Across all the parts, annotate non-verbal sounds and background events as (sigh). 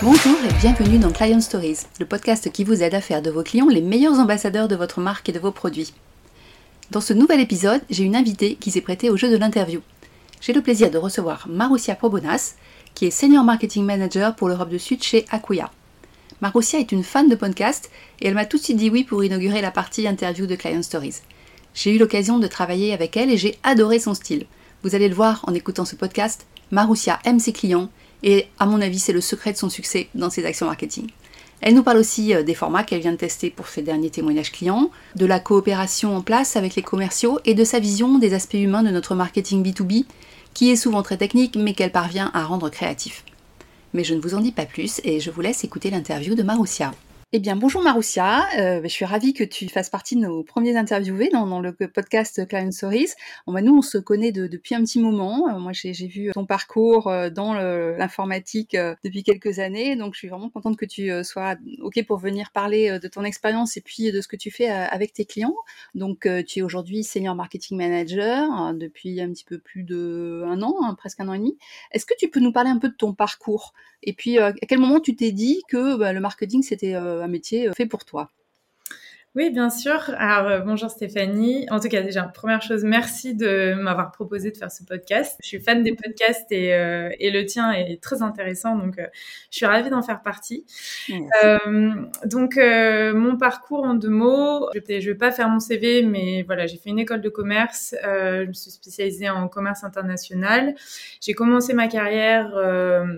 Bonjour et bienvenue dans Client Stories, le podcast qui vous aide à faire de vos clients les meilleurs ambassadeurs de votre marque et de vos produits. Dans ce nouvel épisode, j'ai une invitée qui s'est prêtée au jeu de l'interview. J'ai le plaisir de recevoir Marussia Probonas, qui est Senior Marketing Manager pour l'Europe du Sud chez Akuya. Marussia est une fan de podcast et elle m'a tout de suite dit oui pour inaugurer la partie interview de Client Stories. J'ai eu l'occasion de travailler avec elle et j'ai adoré son style. Vous allez le voir en écoutant ce podcast, Marussia aime ses clients et à mon avis c'est le secret de son succès dans ses actions marketing. Elle nous parle aussi euh, des formats qu'elle vient de tester pour ses derniers témoignages clients, de la coopération en place avec les commerciaux et de sa vision des aspects humains de notre marketing B2B, qui est souvent très technique mais qu'elle parvient à rendre créatif. Mais je ne vous en dis pas plus et je vous laisse écouter l'interview de Marussia. Eh bien, bonjour Marussia, euh, je suis ravie que tu fasses partie de nos premiers interviewés dans, le podcast Client Stories. Bon, bah, nous, on se connaît depuis un petit moment. Euh, moi, j'ai vu ton parcours euh, dans l'informatique depuis quelques années, donc je suis vraiment contente que tu sois OK pour venir parler de ton expérience et puis de ce que tu fais avec tes clients. Donc, tu es aujourd'hui Senior Marketing Manager depuis un petit peu plus de un an, hein, presque un an et demi. Est-ce que tu peux nous parler un peu de ton parcours? Et puis, à quel moment tu t'es dit que bah, le marketing, c'était un métier fait pour toi? Oui, bien sûr. Alors, euh, bonjour Stéphanie. En tout cas, déjà, première chose, merci de m'avoir proposé de faire ce podcast. Je suis fan des podcasts et, euh, et le tien est très intéressant, donc euh, je suis ravie d'en faire partie. donc, mon parcours en deux mots, je ne vais pas faire mon CV, mais voilà, j'ai fait une école de commerce. je me suis spécialisée en commerce international. J'ai commencé ma carrière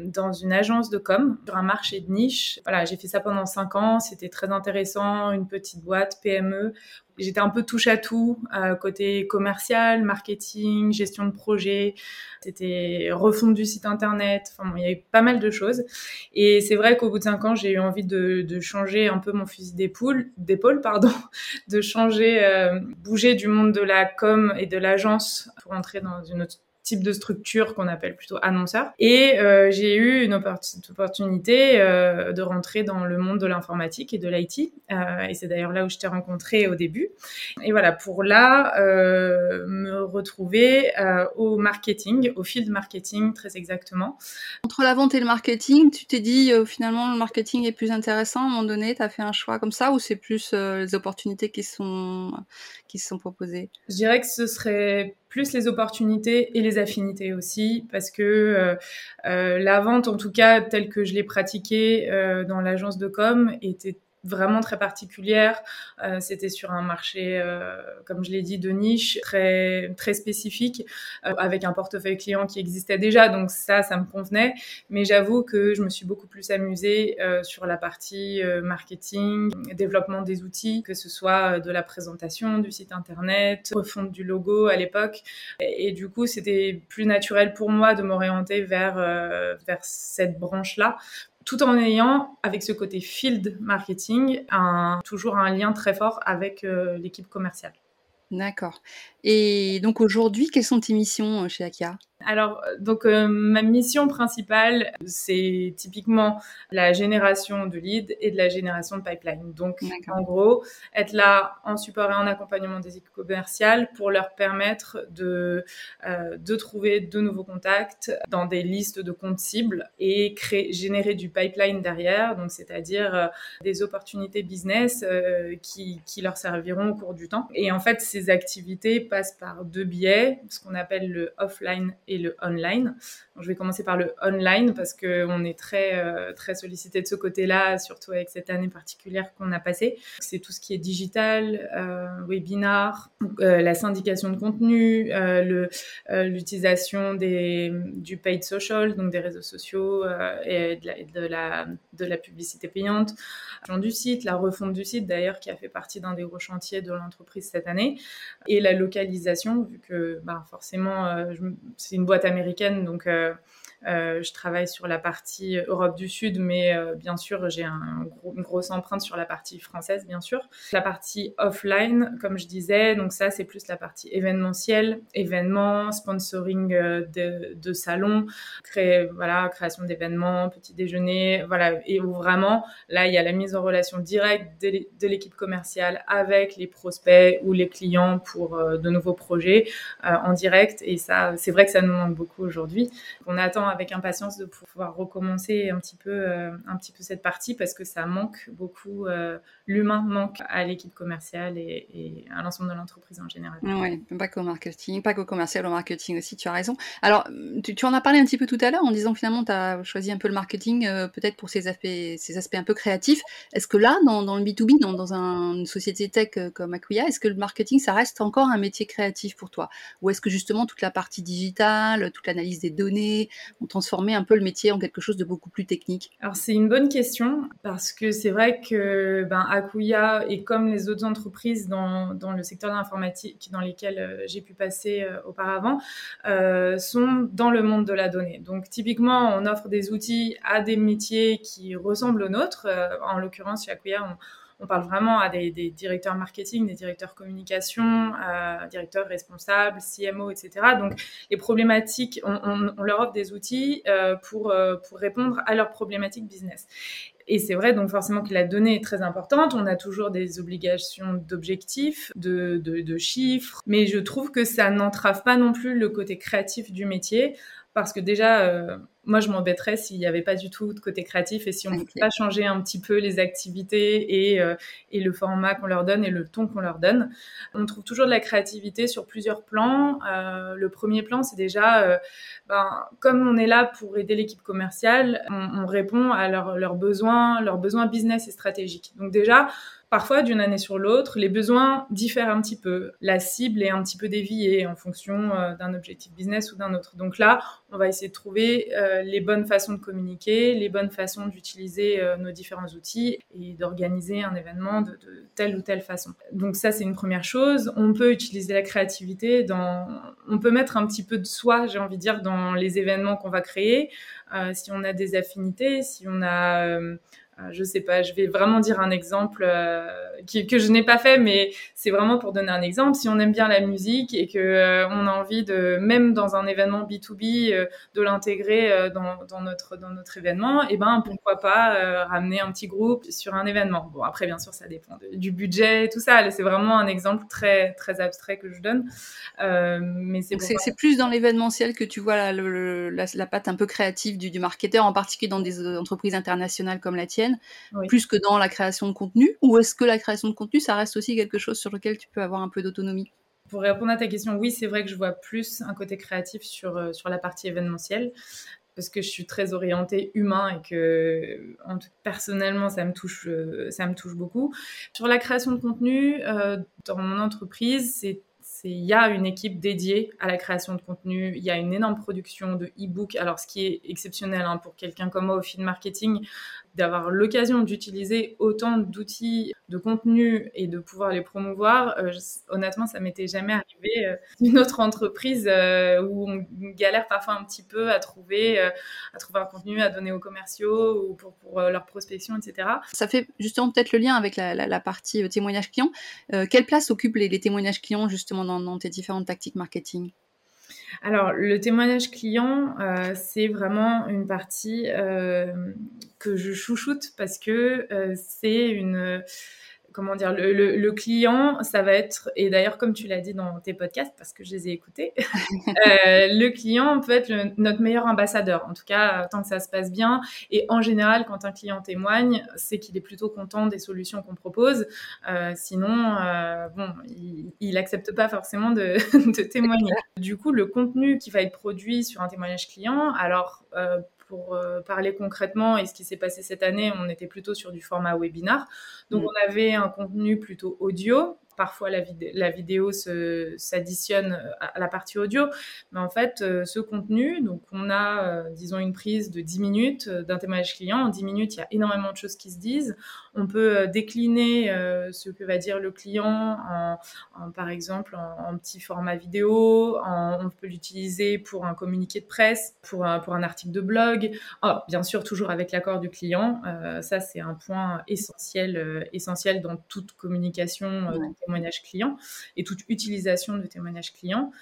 dans une agence de com, sur un marché de niche. Voilà, j'ai fait ça pendant cinq ans. C'était très intéressant, une petite boîte PME. J'étais un peu touche à tout, euh, côté commercial, marketing, gestion de projet. C'était refonte du site internet. Enfin, il y avait pas mal de choses. Et c'est vrai qu'au bout de cinq ans, j'ai eu envie de, changer un peu mon fusil d'épaule, d'épaule pardon, (laughs) de changer, euh, bouger du monde de la com et de l'agence pour entrer dans une autre type de structure qu'on appelle plutôt annonceur. Et euh, j'ai eu une opportunité euh, de rentrer dans le monde de l'informatique et de l'IT. Euh, et c'est d'ailleurs là où je t'ai rencontré au début. Et voilà, pour là, me retrouver au marketing, au field marketing très exactement. Entre la vente et le marketing, tu t'es dit finalement le marketing est plus intéressant à un moment donné, tu as fait un choix comme ça ou c'est plus les opportunités qui sont, qui sont proposées. Je dirais que ce serait plus les opportunités et les affinités aussi, parce que euh, euh, la vente, en tout cas telle que je l'ai pratiquée euh, dans l'agence de com, était vraiment très particulière. Euh, c'était sur un marché, euh, comme je l'ai dit, de niche, très très spécifique, euh, avec un portefeuille client qui existait déjà. Donc ça, ça me convenait. Mais j'avoue que je me suis beaucoup plus amusée sur la partie marketing, développement des outils, que ce soit de la présentation du site internet, refonte du logo à l'époque. Et, et, du coup, c'était plus naturel pour moi de m'orienter vers vers cette branche-là tout en ayant, avec ce côté field marketing, toujours un lien très fort avec euh, l'équipe commerciale. D'accord. Et donc aujourd'hui, quelles sont tes missions euh, chez Akia? Alors, donc euh, ma mission principale, c'est typiquement la génération de leads et de la génération de pipeline. Donc, en gros, être là en support et en accompagnement des équipes commerciales pour leur permettre de euh, de trouver de nouveaux contacts dans des listes de comptes cibles et créer, générer du pipeline derrière. Donc, c'est-à-dire euh, des opportunités business qui qui leur serviront au cours du temps. Et en fait, ces activités passent par deux biais, ce qu'on appelle le offline et le online. je vais commencer par le online parce qu'on est très, euh, très sollicité de ce côté-là, surtout avec cette année particulière qu'on a passée. C'est tout ce qui est digital, euh, webinar, euh, la syndication de contenu, l'utilisation du paid social, donc des réseaux sociaux et de la, de, la, publicité payante, du site, la refonte du site d'ailleurs qui a fait partie d'un des gros chantiers de l'entreprise cette année, et la localisation, vu que bah, forcément c'est boîte américaine, donc euh, je travaille sur la partie Europe du Sud, mais euh, bien sûr, j'ai un une grosse empreinte sur la partie française, bien sûr. La partie offline, comme je disais, donc ça, c'est plus la partie événementielle, événements, sponsoring euh, de, salons, voilà, création d'événements, petit déjeuner, voilà, et où vraiment, là, il y a la mise en relation directe de l'équipe commerciale avec les prospects ou les clients pour de nouveaux projets en direct. Et ça, c'est vrai que ça nous manque beaucoup aujourd'hui. On attend avec impatience de pouvoir recommencer un petit peu, un petit peu cette partie parce que ça manque beaucoup, l'humain manque à l'équipe commerciale et, à l'ensemble de l'entreprise en général. Oui, pas qu'au marketing, pas qu'au commercial, au marketing aussi, tu as raison. Alors, tu, en as parlé un petit peu tout à l'heure en disant finalement tu as choisi un peu le marketing peut-être pour ces aspects, ces aspects un peu créatifs. Est-ce que là, dans, le B2B, dans, dans un, une société tech comme Acquia, est-ce que le marketing, ça reste encore un métier créatif pour toi? Ou est-ce que justement toute la partie digitale, toute l'analyse des données ont transformé un peu le métier en quelque chose de beaucoup plus technique Alors c'est une bonne question parce que c'est vrai que ben, Akuya et comme les autres entreprises dans, dans le secteur de l'informatique dans lesquelles euh, j'ai pu passer euh, auparavant euh, sont dans le monde de la donnée. Donc typiquement, on offre des outils à des métiers qui ressemblent aux nôtres. en l'occurrence, chez Akuya, on, on parle vraiment à des, directeurs marketing, des directeurs communication, euh, directeurs responsables, CMO, etc. Donc, les problématiques, on, leur offre des outils euh, pour, euh, pour répondre à leurs problématiques business. Et c'est vrai, donc forcément que la donnée est très importante. On a toujours des obligations d'objectifs, de, de, chiffres, mais je trouve que ça n'entrave pas non plus le côté créatif du métier parce que déjà, euh, moi, je m'embêterais s'il n'y avait pas du tout de côté créatif et si on ne pouvait pas changer un petit peu les activités et, euh, et le format qu'on leur donne et le ton qu'on leur donne. On trouve toujours de la créativité sur plusieurs plans. Euh, le premier plan, c'est déjà, ben, comme on est là pour aider l'équipe commerciale, on, on, répond à leurs besoins, leurs besoins business et stratégiques. Donc déjà, Parfois, d'une année sur l'autre, les besoins diffèrent un petit peu. La cible est un petit peu déviée en fonction euh, d'un objectif business ou d'un autre. Donc là, on va essayer de trouver euh, les bonnes façons de communiquer, les bonnes façons d'utiliser euh, nos différents outils et d'organiser un événement de, telle ou telle façon. Donc ça, c'est une première chose. On peut utiliser la créativité dans... On peut mettre un petit peu de soi, j'ai envie de dire, dans les événements qu'on va créer. si on a des affinités, si on a je sais pas, je vais vraiment dire un exemple euh, que je n'ai pas fait, mais c'est vraiment pour donner un exemple. Si on aime bien la musique et que euh, on a envie de, même dans un événement B2B, de l'intégrer dans, notre dans notre événement, et eh ben pourquoi pas ramener un petit groupe sur un événement. Bon après bien sûr ça dépend du budget, tout ça. C'est vraiment un exemple très très abstrait que je donne, mais c'est c'est plus dans l'événementiel que tu vois la, la, la, patte un peu créative du, du marketeur, en particulier dans des entreprises internationales comme la tienne plus que dans la création de contenu Ou est-ce que la création de contenu, ça reste aussi quelque chose sur lequel tu peux avoir un peu d'autonomie? Pour répondre à ta question, oui, c'est vrai que je vois plus un côté créatif sur, euh, sur la partie événementielle parce que je suis très orientée humain et que personnellement ça me touche euh, ça me touche beaucoup. Sur la création de contenu euh, dans mon entreprise c'est il y a une équipe dédiée à la création de contenu, il y a une énorme production de e-books. Alors, ce qui est exceptionnel hein, pour quelqu'un comme moi au feed marketing, d'avoir l'occasion d'utiliser autant d'outils de contenu et de pouvoir les promouvoir, euh, honnêtement, ça m'était jamais arrivé euh, (laughs) d'une autre entreprise euh, où on galère parfois un petit peu à trouver, à trouver un contenu à donner aux commerciaux ou pour, leur prospection, etc. Ça fait justement peut-être le lien avec la, partie témoignage client. quelle place occupent les, les témoignages clients justement dans, dans tes différentes tactiques marketing? Alors, le témoignage client, euh, c'est vraiment une partie euh, que je chouchoute parce que euh, c'est une comment dire, le, client, ça va être, et d'ailleurs comme tu l'as dit dans tes podcasts, parce que je les ai écoutés, (laughs) euh, le client peut être notre meilleur ambassadeur, en tout cas tant que ça se passe bien. Et en général, quand un client témoigne, c'est qu'il est plutôt content des solutions qu'on propose. Euh, sinon, euh, bon, il n'accepte pas forcément de, (laughs) de, témoigner. Du coup, le contenu qui va être produit sur un témoignage client, alors pour euh, parler concrètement et ce qui s'est passé cette année, on était plutôt sur du format webinar. Donc, mm. on avait un contenu plutôt audio parfois la, la vidéo s'additionne euh, à la partie audio. Mais en fait, euh, ce contenu, donc on a, euh, disons, une prise de 10 minutes d'un témoignage client. En 10 minutes, il y a énormément de choses qui se disent. On peut décliner ce que va dire le client en, par exemple, en, petit format vidéo. on peut l'utiliser pour un communiqué de presse, pour un, pour un article de blog. Oh, bien sûr, toujours avec l'accord du client. ça, c'est un point essentiel, essentiel dans toute communication témoignage client et toute utilisation de témoignage client.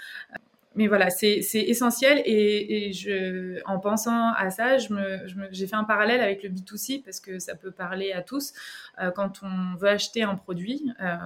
Mais voilà, c'est essentiel et, je, en pensant à ça, j'ai fait un parallèle avec le B2C parce que ça peut parler à tous. Euh, quand on veut acheter un produit, euh,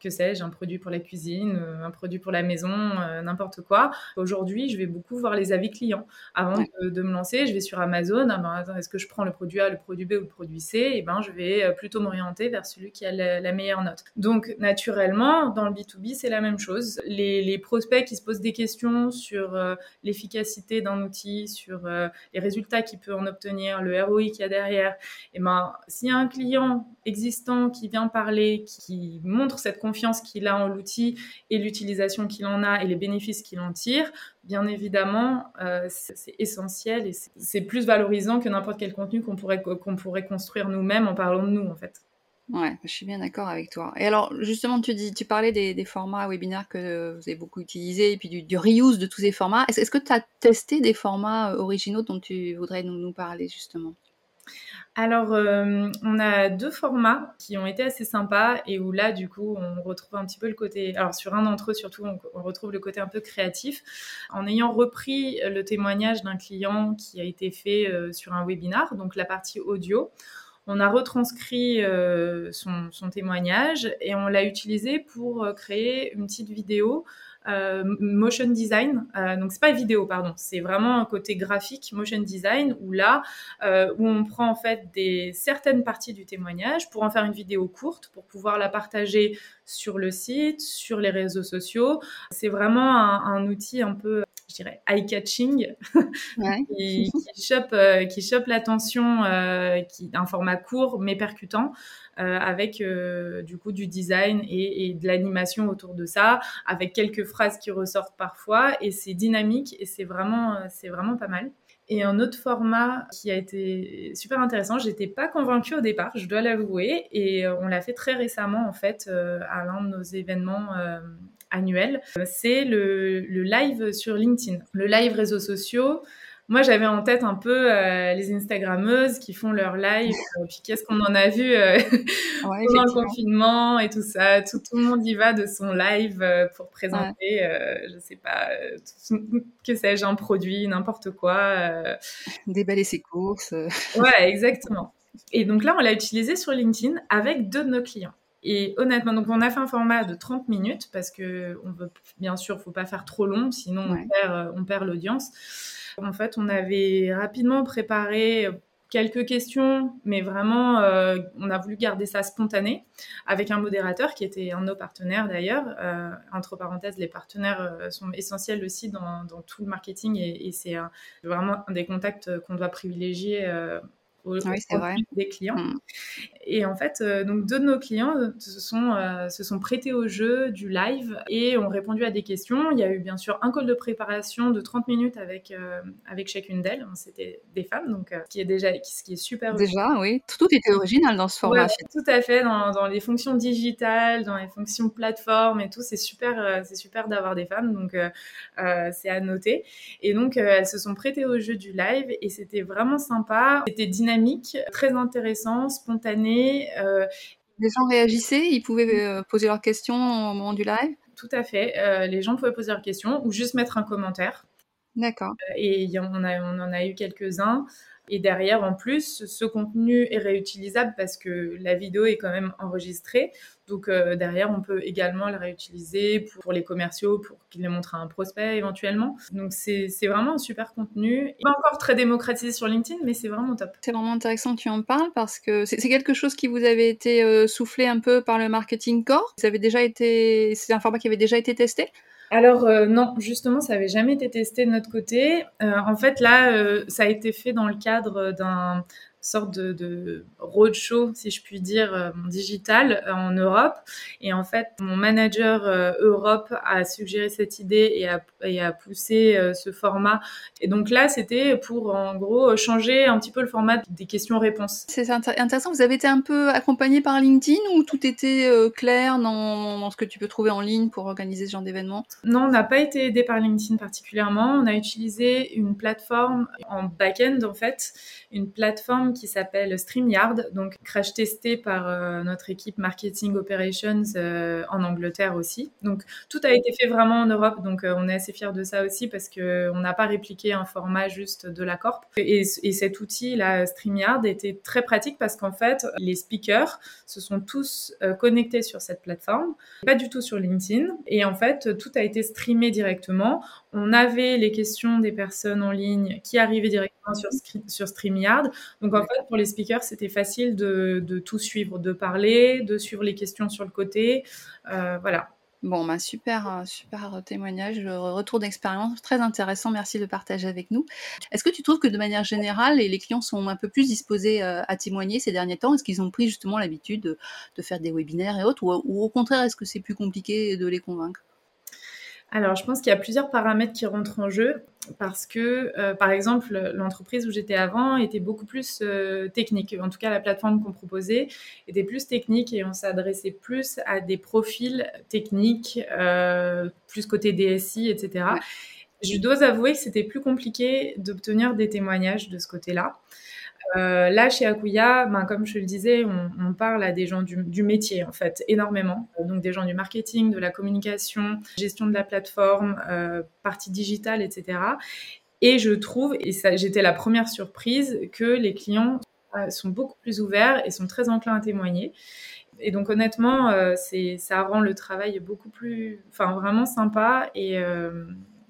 que sais-je, un produit pour la cuisine, euh, un produit pour la maison, euh, n'importe quoi. Aujourd'hui, je vais beaucoup voir les avis clients. Avant de, me lancer, je vais sur Amazon. Ah ben, est-ce que je prends le produit A, le produit B ou le produit C? Et eh ben, je vais euh, plutôt m'orienter vers celui qui a la, meilleure note. Donc, naturellement, dans le B2B, c'est la même chose. Les, prospects qui se posent des questions sur l'efficacité d'un outil, sur les résultats qu'il peut en obtenir, le ROI qu'il y a derrière, et eh ben, s'il y a un client existant qui vient parler, qui montre cette confiance qu'il a en l'outil et l'utilisation qu'il en a et les bénéfices qu'il en tire, bien évidemment, euh, c'est essentiel et c'est plus valorisant que n'importe quel contenu qu'on pourrait, qu'on pourrait construire nous-mêmes en parlant de nous, en fait. Ouais, je suis bien d'accord avec toi. Et alors, justement, tu, dis, tu parlais des, formats webinaires que vous avez beaucoup utilisés et puis du, reuse de tous ces formats. Est-ce, que tu as testé des formats euh, originaux dont tu voudrais nous, nous parler, justement? Alors, euh, on a deux formats qui ont été assez sympas et où là, du coup, on retrouve un petit peu le côté. Alors, sur un d'entre eux, surtout, on, retrouve le côté un peu créatif en ayant repris le témoignage d'un client qui a été fait euh, sur un webinar, donc la partie audio. On a retranscrit euh, son, témoignage et on l'a utilisé pour créer une petite vidéo motion design. Euh, donc c'est pas vidéo, pardon, c'est vraiment un côté graphique, motion design, où là, euh, où on prend en fait des certaines parties du témoignage pour en faire une vidéo courte, pour pouvoir la partager sur le site, sur les réseaux sociaux. C'est vraiment un, outil un peu dirais eye-catching, (laughs) qui, qui, chope, qui chope l'attention, qui un format court mais percutant. Euh, avec euh, du coup du design et, de l'animation autour de ça, avec quelques phrases qui ressortent parfois, et c'est dynamique et c'est vraiment, euh, c'est vraiment pas mal. Et un autre format qui a été super intéressant, j'étais pas convaincue au départ, je dois l'avouer, et on l'a fait très récemment en fait à l'un de nos événements annuels. C'est le, le, live sur LinkedIn, le live réseaux sociaux. Moi, j'avais en tête un peu euh, les Instagrammeuses qui font leur live. Euh, puis qu'est-ce qu'on en a vu euh, (laughs) pendant le confinement et tout ça. Tout, le monde y va de son live pour présenter, je sais pas, que sais-je, un produit, n'importe quoi. Déballer ses courses. ouais, exactement. Et donc là, on l'a utilisé sur LinkedIn avec deux de nos clients. Et honnêtement, donc on a fait un format de 30 minutes parce que on veut, bien sûr, faut pas faire trop long, sinon on perd, on perd l'audience. En fait, on avait rapidement préparé quelques questions, mais vraiment, euh, on a voulu garder ça spontané avec un modérateur qui était un de nos partenaires d'ailleurs. Euh, entre parenthèses, les partenaires euh, sont essentiels aussi dans, tout le marketing et, c'est vraiment un des contacts qu'on doit privilégier oui, vrai. des clients. Mm. Et en fait, euh, donc deux de nos clients euh, se sont, euh, se sont prêtés au jeu du live et ont répondu à des questions. Il y a eu bien sûr un call de préparation de 30 minutes avec, avec chacune d'elles. C'était des femmes, donc ce qui est déjà ce qui est super. Déjà, oui. Tout était original dans ce format. tout à fait, dans, dans, les fonctions digitales, dans les fonctions plateforme et tout. C'est super, c'est super d'avoir des femmes, donc c'est à noter. Et donc, elles se sont prêtées au jeu du live et c'était vraiment sympa. C'était dynamique très intéressant, spontané. Euh, les gens réagissaient, ils pouvaient euh, poser leurs questions au moment du live? Tout à fait. Euh, les gens pouvaient poser leurs questions ou juste mettre un commentaire. D'accord. et on, on en a eu quelques-uns. Et derrière, en plus, ce contenu est réutilisable parce que la vidéo est quand même enregistrée. Donc euh, derrière, on peut également le réutiliser pour, les commerciaux, pour qu'ils le montrent à un prospect éventuellement. Donc c'est vraiment un super contenu. Pas encore très démocratisé sur LinkedIn, mais c'est vraiment top. C'est vraiment intéressant que tu en parles parce que c'est quelque chose qui vous avait été euh, soufflé un peu par le marketing core. Ça avait déjà été, c'est un format qui avait déjà été testé? Alors euh, non, justement, ça n'avait jamais été testé de notre côté. Euh, en fait, là, euh, ça a été fait dans le cadre d'un sorte de, de roadshow, si je puis dire, euh, digital euh, en Europe. Et en fait, mon manager euh, Europe a suggéré cette idée et a, et a poussé ce format. Et donc là, c'était pour, en gros, changer un petit peu le format des questions-réponses. C'est intéressant. Vous avez été un peu accompagné par LinkedIn ou tout était clair dans, dans, ce que tu peux trouver en ligne pour organiser ce genre d'événement? Non, on n'a pas été aidé par LinkedIn particulièrement. On a utilisé une plateforme en back-end, en fait, une plateforme qui s'appelle StreamYard, donc crash testé par euh, notre équipe marketing operations euh, en Angleterre aussi. Donc tout a été fait vraiment en Europe, donc on est assez fiers de ça aussi parce que on n'a pas répliqué un format juste de la corp. Et, et cet outil là, StreamYard, était très pratique parce qu'en fait les speakers se sont tous connectés sur cette plateforme, pas du tout sur LinkedIn, et en fait tout a été streamé directement. On avait les questions des personnes en ligne qui arrivaient directement sur, StreamYard. En fait, pour les speakers, c'était facile de, tout suivre, de parler, de suivre les questions sur le côté. Euh, voilà. Bon, bah super, euh, super témoignage, euh, retour d'expérience très intéressant. Merci de partager avec nous. Est-ce que tu trouves que de manière générale, les clients sont un peu plus disposés à témoigner ces derniers temps? Est-ce qu'ils ont pris justement l'habitude de, faire des webinaires et autres ou au contraire, est-ce que c'est plus compliqué de les convaincre? Alors, je pense qu'il y a plusieurs paramètres qui rentrent en jeu parce que, euh, par exemple, l'entreprise où j'étais avant était beaucoup plus euh, technique. En tout cas, la plateforme qu'on proposait était plus technique et on s'adressait plus à des profils techniques, euh, plus côté DSI, etc. Je dois avouer que c'était plus compliqué d'obtenir des témoignages de ce côté-là. Euh, là, chez Akuya, ben, comme je le disais, on, parle à des gens du, métier, en fait, énormément. Donc, des gens du marketing, de la communication, gestion de la plateforme, euh, partie digitale, etc. Et je trouve, et j'étais la première surprise, que les clients euh, sont beaucoup plus ouverts et sont très enclins à témoigner. Et donc honnêtement, ça rend le travail beaucoup plus, enfin vraiment sympa et,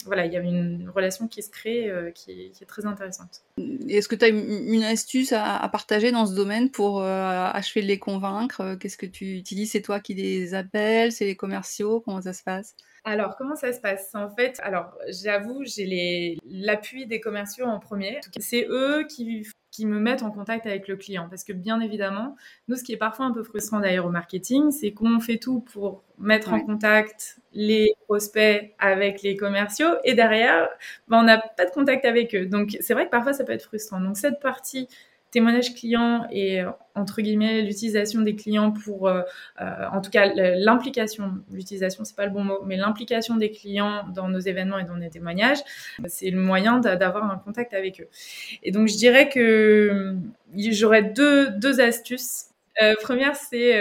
voilà, il y a une relation qui se crée euh, qui, est, très intéressante. Est-ce que tu as une, astuce à, partager dans ce domaine pour euh, achever de les convaincre? Qu'est-ce que tu utilises? C'est toi qui les appelles? C'est les commerciaux? Comment ça se passe? Alors, comment ça se passe? En fait, alors j'avoue, j'ai l'appui des commerciaux en premier. C'est eux qui qui me mettent en contact avec le client. Parce que bien évidemment, nous, ce qui est parfois un peu frustrant d'ailleurs au marketing, c'est qu'on fait tout pour mettre en contact les prospects avec les commerciaux et derrière, ben, on n'a pas de contact avec eux. Donc c'est vrai que parfois ça peut être frustrant. Donc cette partie témoignage client et euh, entre guillemets l'utilisation des clients pour, euh, euh, en tout cas l'implication, l'utilisation c'est pas le bon mot, mais l'implication des clients dans nos événements et dans nos témoignages, c'est le moyen d'avoir un contact avec eux. Et donc je dirais que j'aurais deux, deux astuces. première, c'est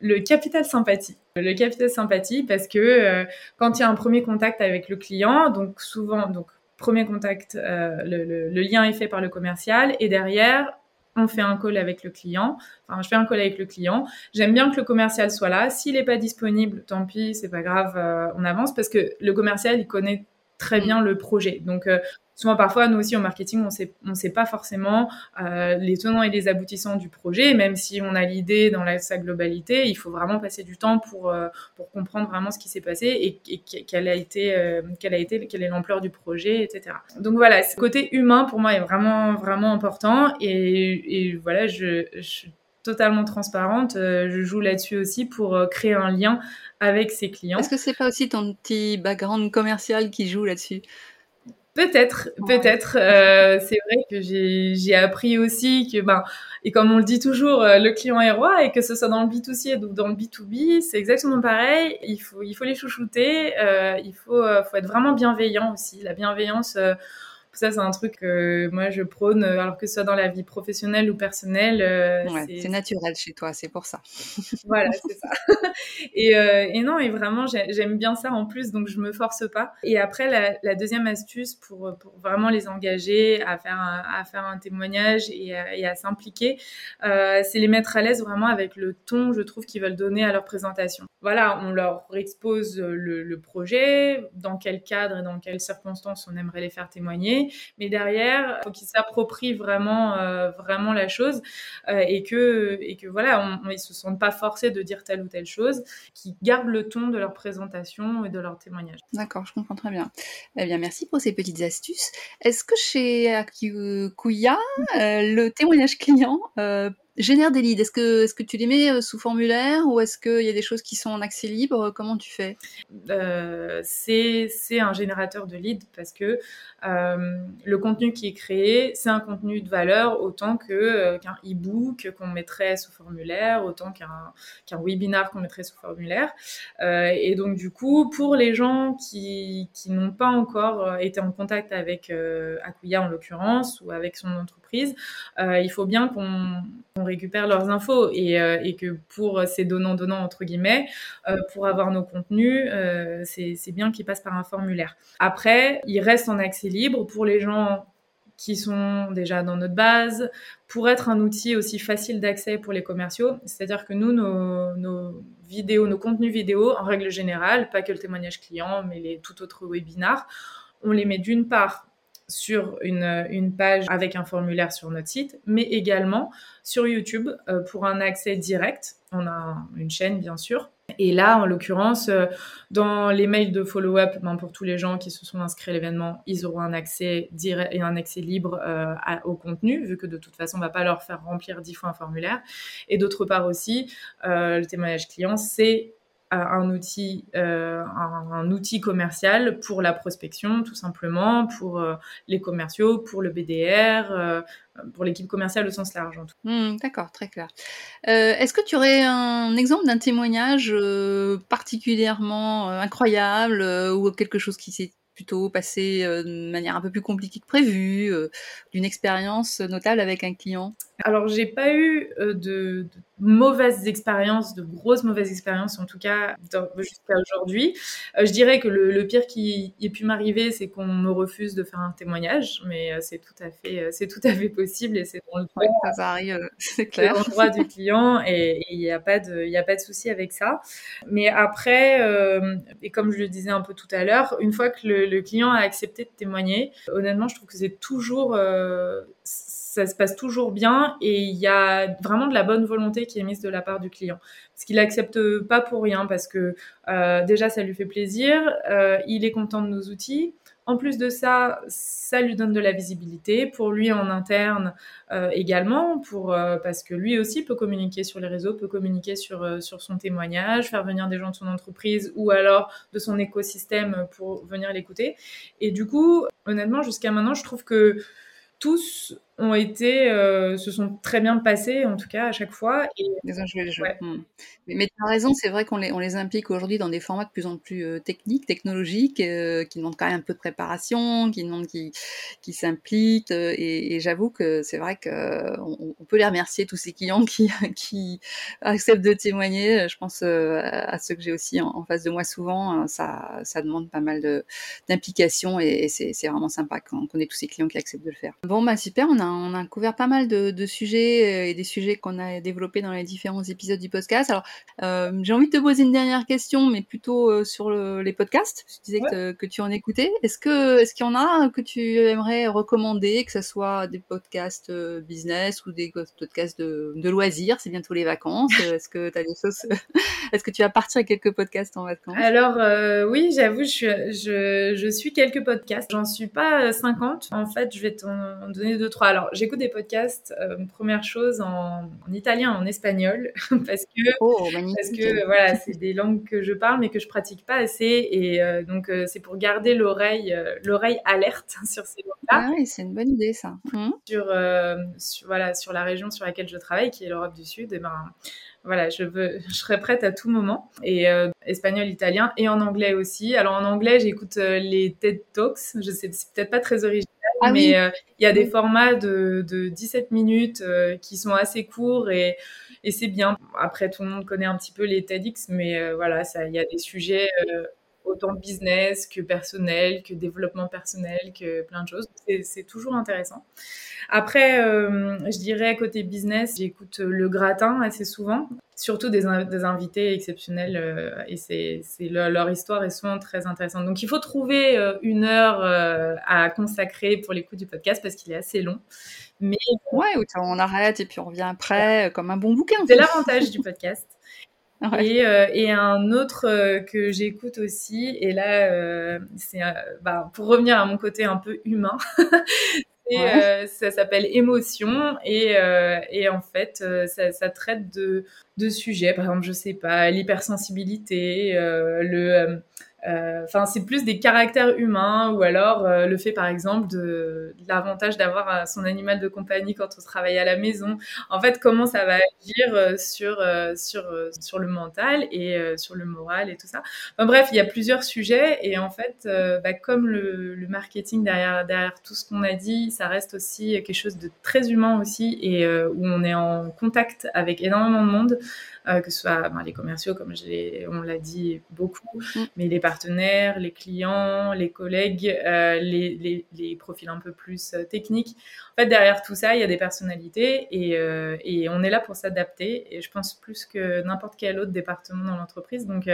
le capital sympathie. Le capital sympathie, parce que quand il y a un premier contact avec le client, donc souvent, donc premier contact, le, le, lien est fait par le commercial, et derrière, on fait un call avec le client. Enfin, je fais un call avec le client. J'aime bien que le commercial soit là. S'il n'est pas disponible, tant pis, c'est pas grave, euh, on avance parce que le commercial, il connaît très bien le projet. Donc, euh, souvent parfois nous aussi en marketing on on sait pas forcément euh, les tenants et les aboutissants du projet. Même si on a l'idée dans sa globalité il faut vraiment passer du temps pour euh, comprendre vraiment ce qui s'est passé et, euh, quelle a été quelle est l'ampleur du projet etc donc voilà ce côté humain pour moi est vraiment vraiment important. Et, voilà je, je totalement transparente je joue là-dessus aussi pour créer un lien avec ses clients. Est-ce que c'est pas aussi ton petit background commercial qui joue là-dessus? Peut-être, peut-être. Euh, c'est vrai que j'ai appris aussi que, ben, et comme on le dit toujours, euh, le client est roi et que ce soit dans le B2C ou dans le B2B, c'est exactement pareil. Il faut, il faut les chouchouter. Euh, il faut, faut être vraiment bienveillant aussi. La bienveillance ça, c'est un truc que moi je prône, euh, alors que ce soit dans la vie professionnelle ou personnelle. Euh, c'est naturel chez toi, c'est pour ça. (laughs) voilà, c'est ça. (laughs) et, euh, et, non, et vraiment, j'aime bien ça en plus, donc je me force pas. Et après, la, deuxième astuce pour, pour, vraiment les engager à faire un, à faire un témoignage et à, s'impliquer, c'est les mettre à l'aise vraiment avec le ton, je trouve, qu'ils veulent donner à leur présentation. Voilà, on leur expose le, le projet, dans quel cadre et dans quelles circonstances on aimerait les faire témoigner mais derrière, qu'ils s'approprient vraiment, euh, vraiment la chose euh, et que, et que voilà, ils se sentent pas forcés de dire telle ou telle chose, qu'ils gardent le ton de leur présentation et de leur témoignage. D'accord, je comprends très bien. Eh bien, merci pour ces petites astuces. Est-ce que chez Akuya, euh, le témoignage client génères des leads. Est-ce que, est-ce que tu les mets sous formulaire ou est-ce qu'il y a des choses qui sont en accès libre? Comment tu fais? C'est, c'est un générateur de leads parce que le contenu qui est créé, c'est un contenu de valeur autant que, qu'un e-book qu'on mettrait sous formulaire, autant qu'un, qu'un webinar qu'on mettrait sous formulaire. et donc, du coup, pour les gens qui, qui n'ont pas encore été en contact avec Akuya en l'occurrence ou avec son entreprise, il faut bien qu'on on récupère leurs infos et, euh, et, que pour ces donnants-donnants, entre guillemets, euh, pour avoir nos contenus, euh, c'est bien qu'ils passent par un formulaire. Après, il reste en accès libre pour les gens qui sont déjà dans notre base, pour être un outil aussi facile d'accès pour les commerciaux. C'est-à-dire que nous, nos, nos, vidéos, nos contenus vidéo, en règle générale, pas que le témoignage client, mais les tout autres webinars, on les met d'une part sur une, une, page avec un formulaire sur notre site, mais également sur YouTube euh, pour un accès direct. On a une chaîne, bien sûr. Et là, en l'occurrence, euh, dans les mails de follow-up, ben, pour tous les gens qui se sont inscrits à l'événement, ils auront un accès direct et un accès libre euh, au contenu, vu que de toute façon, on va pas leur faire remplir dix fois un formulaire. Et d'autre part aussi, le témoignage client, c'est un outil, euh, un, outil commercial pour la prospection, tout simplement, pour euh, les commerciaux, pour le BDR, euh, pour l'équipe commerciale au sens large. Mmh, d'accord, très clair. Est-ce que tu aurais un exemple d'un témoignage particulièrement incroyable ou quelque chose qui s'est plutôt passé de manière un peu plus compliquée que prévu, d'une expérience notable avec un client? Alors, j'ai pas eu de, de, mauvaises expériences, de grosses mauvaises expériences, en tout cas jusqu'à aujourd'hui. je dirais que le, pire qui ait pu m'arriver, c'est qu'on me refuse de faire un témoignage, mais c'est tout à fait, c'est tout à fait possible et c'est dans le droit. ça arrive, (laughs) c'est clair. Dans le droit du client et il n'y a pas de, il a pas de souci avec ça. Mais après, et comme je le disais un peu tout à l'heure, une fois que le, le, client a accepté de témoigner, honnêtement, je trouve que c'est toujours ça se passe toujours bien et il y a vraiment de la bonne volonté qui est mise de la part du client. Parce qu'il n'accepte pas pour rien, parce que euh, déjà, ça lui fait plaisir, euh, il est content de nos outils. En plus de ça, ça lui donne de la visibilité pour lui en interne euh, également, pour, parce que lui aussi peut communiquer sur les réseaux, peut communiquer sur, sur son témoignage, faire venir des gens de son entreprise ou alors de son écosystème pour venir l'écouter. Et du coup, honnêtement, jusqu'à maintenant, je trouve que tous ont été, euh, se sont très bien passés, en tout cas à chaque fois. Et... Ils ont joué le jeu. Hmm. Mais, tu as raison, c'est vrai qu'on les, on les implique aujourd'hui dans des formats de plus en plus euh, techniques, technologiques, euh, qui demandent quand même un peu de préparation, qui demandent qui, qui s'impliquent. et, et j'avoue que c'est vrai qu'on on peut les remercier, tous ces clients qui, (laughs) qui acceptent de témoigner. Je pense à ceux que j'ai aussi en, face de moi souvent. Ça, ça demande pas mal d'implication et, et c'est, vraiment sympa qu'on ait tous ces clients qui acceptent de le faire. Bon, bah super, on a on a couvert pas mal de, sujets euh, et des sujets qu'on a développés dans les différents épisodes du podcast. Alors, euh, j'ai envie de te poser une dernière question, mais plutôt euh, sur les podcasts. Tu disais que, tu en écoutais. Est-ce que est-ce qu'il y en a que tu aimerais recommander, que ce soit des podcasts business ou des podcasts de, loisirs? C'est bientôt les vacances. Est-ce que tu as des choses (laughs) Est-ce que tu vas partir avec quelques podcasts en vacances? Alors oui, j'avoue, je, je, suis quelques podcasts. J'en suis pas 50. En fait, je vais t'en donner deux trois. Alors, j'écoute des podcasts, euh, première chose, en, italien, en espagnol, (laughs) parce que, oh, parce que voilà, c'est des langues que je parle, mais que je pratique pas assez. Et euh, donc, euh, c'est pour garder l'oreille l'oreille alerte (laughs) sur ces langues-là. Ah oui, c'est une bonne idée, ça. Mmh. Sur, voilà, sur la région sur laquelle je travaille, qui est l'Europe du Sud, et ben voilà, je veux, (laughs) je serai prête à tout moment. Et espagnol, italien et en anglais aussi. Alors en anglais, j'écoute les TED Talks. Je sais, c'est peut-être pas très original, ah mais euh, il y a des formats de, de 17 minutes euh, qui sont assez courts et, et c'est bien. Après, tout le monde connaît un petit peu les TEDx, mais euh, voilà, il y a des sujets autant business que personnel, que développement personnel, que plein de choses. C'est toujours intéressant. Après, je dirais côté business, j'écoute le gratin assez souvent surtout des, des invités exceptionnels euh, et c'est leur histoire est souvent très intéressante. Donc il faut trouver euh, une heure euh, à consacrer pour l'écoute du podcast parce qu'il est assez long. Mais ouais, on arrête et puis on revient après comme un bon bouquin. C'est l'avantage du (laughs) podcast. Et, et, un autre que j'écoute aussi, et là, c'est bah, pour revenir à mon côté un peu humain, (laughs) ça s'appelle Émotion et, en fait, ça, traite de, de sujets, par exemple, je sais pas, l'hypersensibilité, le euh, enfin, c'est plus des caractères humains ou alors euh, le fait, par exemple, de, l'avantage d'avoir euh, son animal de compagnie quand on travaille à la maison. En fait, comment ça va agir sur sur sur le mental et sur le moral et tout ça. Enfin, bref, il y a plusieurs sujets et en fait, bah, comme le, le, marketing derrière derrière tout ce qu'on a dit, ça reste aussi quelque chose de très humain aussi et où on est en contact avec énormément de monde. Euh, que ce soit ben, les commerciaux, comme on l'a dit beaucoup, mm. mais les partenaires, les clients, les collègues, euh, les, les, profils un peu plus euh, techniques. En fait, derrière tout ça, il y a des personnalités et, et on est là pour s'adapter. Et je pense plus que n'importe quel autre département dans l'entreprise. Donc,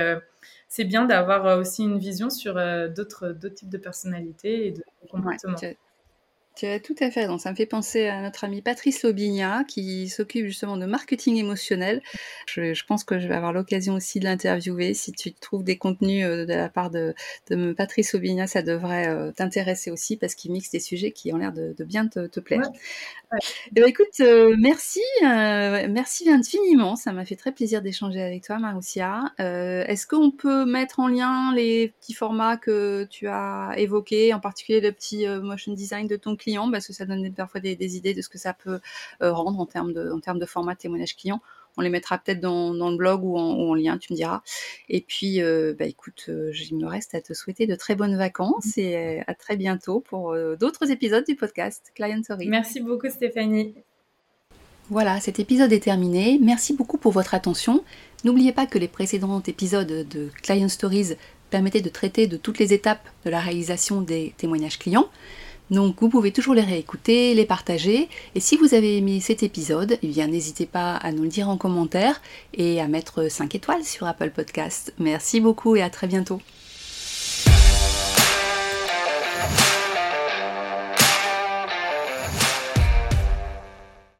c'est bien d'avoir aussi une vision sur d'autres types de personnalités et de comportements. Tu as tout à fait raison. Ça me fait penser à notre ami Patrice Lobigna qui s'occupe justement de marketing émotionnel. Je, pense que je vais avoir l'occasion aussi de l'interviewer. Si tu trouves des contenus euh, de la part de, Patrice Lobigna, ça devrait euh, t'intéresser aussi parce qu'il mixe des sujets qui ont l'air de, bien te, plaire. Eh ben, écoute, euh, merci, merci infiniment. Ça m'a fait très plaisir d'échanger avec toi, Maroussia. Est-ce qu'on peut mettre en lien les petits formats que tu as évoqués, en particulier le petit motion design de ton client, parce que ça donne parfois des, idées de ce que ça peut euh, rendre en termes de, en termes de format témoignage client. On les mettra peut-être dans, le blog ou en, lien, tu me diras. Et puis, euh, bah, écoute, euh, il me reste à te souhaiter de très bonnes vacances et à très bientôt pour d'autres épisodes du podcast Client Story. Merci beaucoup Stéphanie. Voilà, cet épisode est terminé. Merci beaucoup pour votre attention. N'oubliez pas que les précédents épisodes de Client Stories permettaient de traiter de toutes les étapes de la réalisation des témoignages clients. Donc vous pouvez toujours les réécouter, les partager. Et si vous avez aimé cet épisode, eh bien n'hésitez pas à nous le dire en commentaire et à mettre 5 étoiles sur Apple Podcast. Merci beaucoup et à très bientôt.